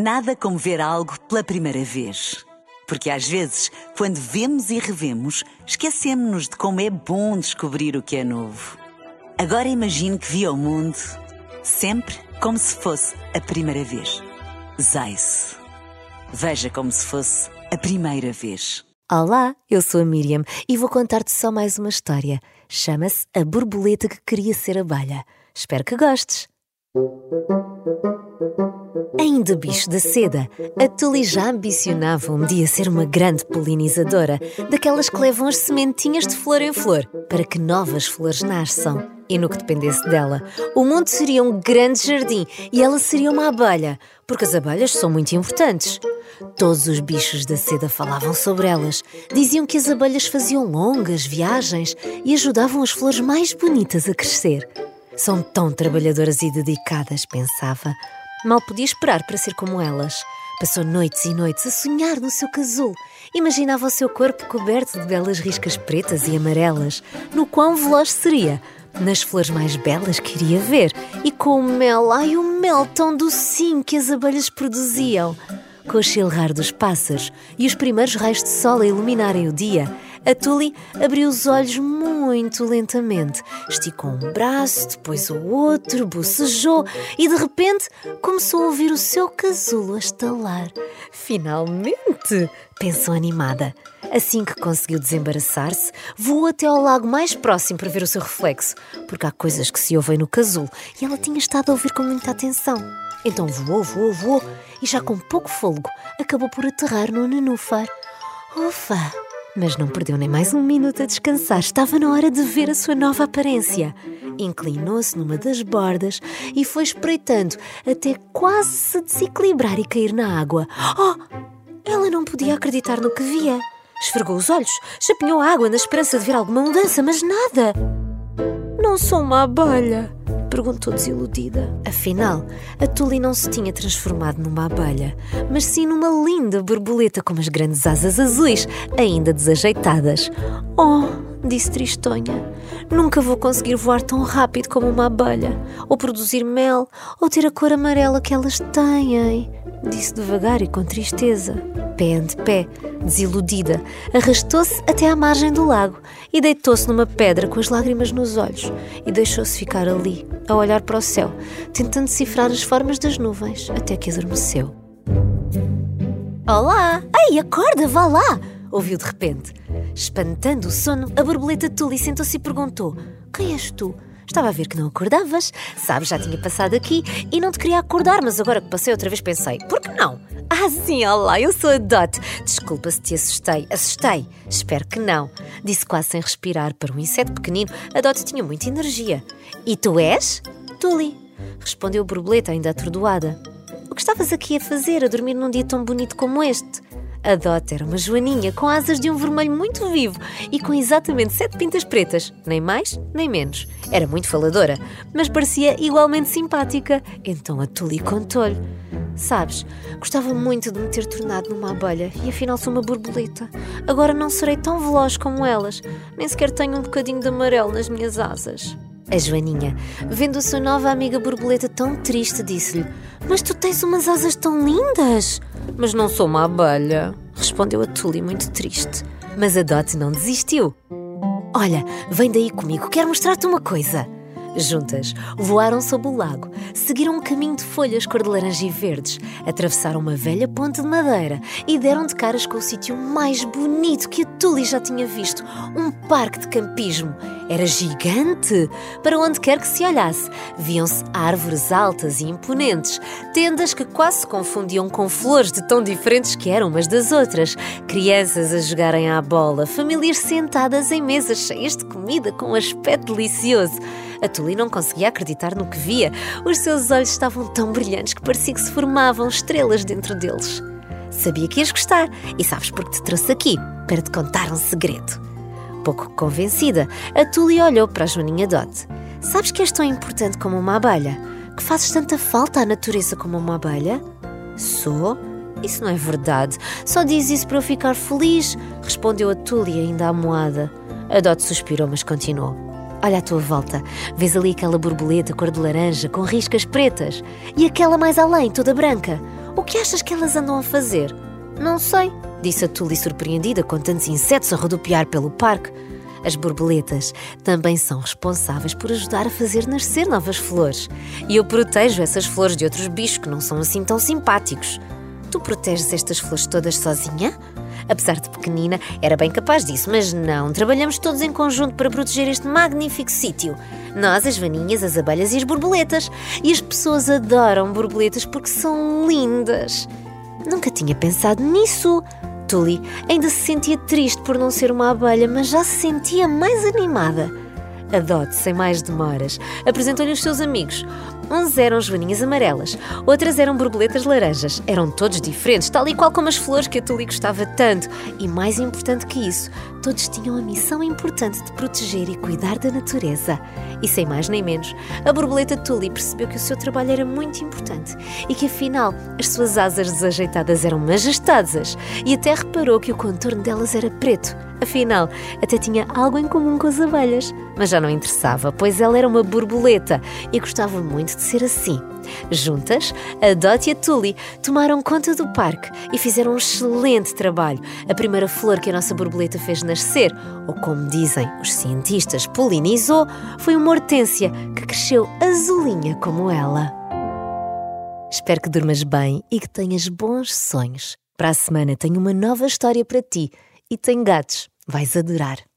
Nada como ver algo pela primeira vez. Porque às vezes, quando vemos e revemos, esquecemos-nos de como é bom descobrir o que é novo. Agora imagine que viu o mundo sempre como se fosse a primeira vez. Zais. Veja como se fosse a primeira vez. Olá, eu sou a Miriam e vou contar-te só mais uma história. Chama-se A Borboleta que Queria Ser Abelha. Espero que gostes. Ainda bicho da seda, a Tully já ambicionava um dia ser uma grande polinizadora, daquelas que levam as sementinhas de flor em flor, para que novas flores nasçam. E no que dependesse dela, o mundo seria um grande jardim e ela seria uma abelha, porque as abelhas são muito importantes. Todos os bichos da seda falavam sobre elas, diziam que as abelhas faziam longas viagens e ajudavam as flores mais bonitas a crescer. São tão trabalhadoras e dedicadas, pensava. Mal podia esperar para ser como elas. Passou noites e noites a sonhar no seu casulo. Imaginava o seu corpo coberto de belas riscas pretas e amarelas. No quão veloz seria, nas flores mais belas que iria ver, e com o mel, ai o mel tão docinho que as abelhas produziam. Com o chilrar dos pássaros e os primeiros raios de sol a iluminarem o dia, a Tully abriu os olhos muito lentamente, esticou um braço, depois o outro, bocejou e de repente começou a ouvir o seu casulo a estalar. Finalmente! pensou animada. Assim que conseguiu desembaraçar-se, voou até ao lago mais próximo para ver o seu reflexo, porque há coisas que se ouvem no casulo e ela tinha estado a ouvir com muita atenção. Então voou, voou, voou e já com pouco fôlego acabou por aterrar no nenúfar. Ufa! Mas não perdeu nem mais um minuto a descansar. Estava na hora de ver a sua nova aparência. Inclinou-se numa das bordas e foi espreitando até quase se desequilibrar e cair na água. Oh! Ela não podia acreditar no que via. Esfregou os olhos, chapinhou a água na esperança de ver alguma mudança, mas nada. Não sou uma abelha, perguntou desiludida. Afinal, a Tuli não se tinha transformado numa abelha, mas sim numa linda borboleta com as grandes asas azuis, ainda desajeitadas. Oh, disse Tristonha, nunca vou conseguir voar tão rápido como uma abelha, ou produzir mel, ou ter a cor amarela que elas têm, disse devagar e com tristeza pé ante pé, desiludida, arrastou-se até à margem do lago e deitou-se numa pedra com as lágrimas nos olhos e deixou-se ficar ali, a olhar para o céu, tentando decifrar as formas das nuvens, até que adormeceu. Olá! Ei, acorda, vá lá! ouviu de repente. Espantando o sono, a borboleta Tully sentou-se e perguntou: Quem és tu? Estava a ver que não acordavas, sabes, já tinha passado aqui e não te queria acordar, mas agora que passei outra vez pensei: por que não? Ah, sim, olá, eu sou a Dot. Desculpa se te assustei. Assustei? Espero que não. Disse quase sem respirar. Para um inseto pequenino, a Dot tinha muita energia. E tu és? Tully. Respondeu borboleta, ainda atordoada. O que estavas aqui a fazer, a dormir num dia tão bonito como este? A Dot era uma joaninha com asas de um vermelho muito vivo e com exatamente sete pintas pretas, nem mais nem menos. Era muito faladora, mas parecia igualmente simpática. Então a Tully contou-lhe. Sabes, gostava muito de me ter tornado numa abelha e afinal sou uma borboleta. Agora não serei tão veloz como elas, nem sequer tenho um bocadinho de amarelo nas minhas asas. A Joaninha, vendo a sua nova amiga borboleta tão triste, disse-lhe: Mas tu tens umas asas tão lindas! Mas não sou uma abelha, respondeu a Tully muito triste. Mas a Dot não desistiu. Olha, vem daí comigo, quero mostrar-te uma coisa. Juntas, voaram sob o lago, seguiram um caminho de folhas cor de laranja e verdes, atravessaram uma velha ponte de madeira e deram de caras com o sítio mais bonito que a Tully já tinha visto um parque de campismo. Era gigante! Para onde quer que se olhasse, viam-se árvores altas e imponentes, tendas que quase se confundiam com flores de tão diferentes que eram umas das outras, crianças a jogarem à bola, famílias sentadas em mesas cheias de comida com um aspecto delicioso. A Tully não conseguia acreditar no que via. Os seus olhos estavam tão brilhantes que parecia que se formavam estrelas dentro deles. Sabia que ias gostar e sabes porque te trouxe aqui para te contar um segredo. Pouco convencida, a Tully olhou para a Joaninha Dot. Sabes que és tão importante como uma abelha? Que fazes tanta falta à natureza como uma abelha? Sou? Isso não é verdade. Só diz isso para eu ficar feliz, respondeu a Tully ainda amoada. A Dot suspirou, mas continuou. Olha à tua volta, vês ali aquela borboleta cor de laranja com riscas pretas e aquela mais além, toda branca. O que achas que elas andam a fazer? Não sei, disse a Tully surpreendida com tantos insetos a rodopiar pelo parque. As borboletas também são responsáveis por ajudar a fazer nascer novas flores. E eu protejo essas flores de outros bichos que não são assim tão simpáticos. Tu proteges estas flores todas sozinha? Apesar de pequenina, era bem capaz disso, mas não. Trabalhamos todos em conjunto para proteger este magnífico sítio. Nós, as vaninhas, as abelhas e as borboletas. E as pessoas adoram borboletas porque são lindas. Nunca tinha pensado nisso. Tully ainda se sentia triste por não ser uma abelha, mas já se sentia mais animada. A Dot, sem mais demoras, apresentou-lhe os seus amigos. Uns eram joaninhas amarelas, outras eram borboletas laranjas. Eram todos diferentes, tal e qual como as flores que a Tully gostava tanto. E mais importante que isso, todos tinham a missão importante de proteger e cuidar da natureza. E sem mais nem menos, a borboleta Tully percebeu que o seu trabalho era muito importante e que afinal as suas asas desajeitadas eram majestosas e até reparou que o contorno delas era preto. Afinal, até tinha algo em comum com as abelhas, mas já não interessava, pois ela era uma borboleta e gostava muito de ser assim. Juntas, a Dot e a Tully tomaram conta do parque e fizeram um excelente trabalho. A primeira flor que a nossa borboleta fez nascer, ou como dizem os cientistas, polinizou, foi uma hortênsia que cresceu azulinha como ela. Espero que durmas bem e que tenhas bons sonhos. Para a semana tenho uma nova história para ti e tem gatos. Vais adorar.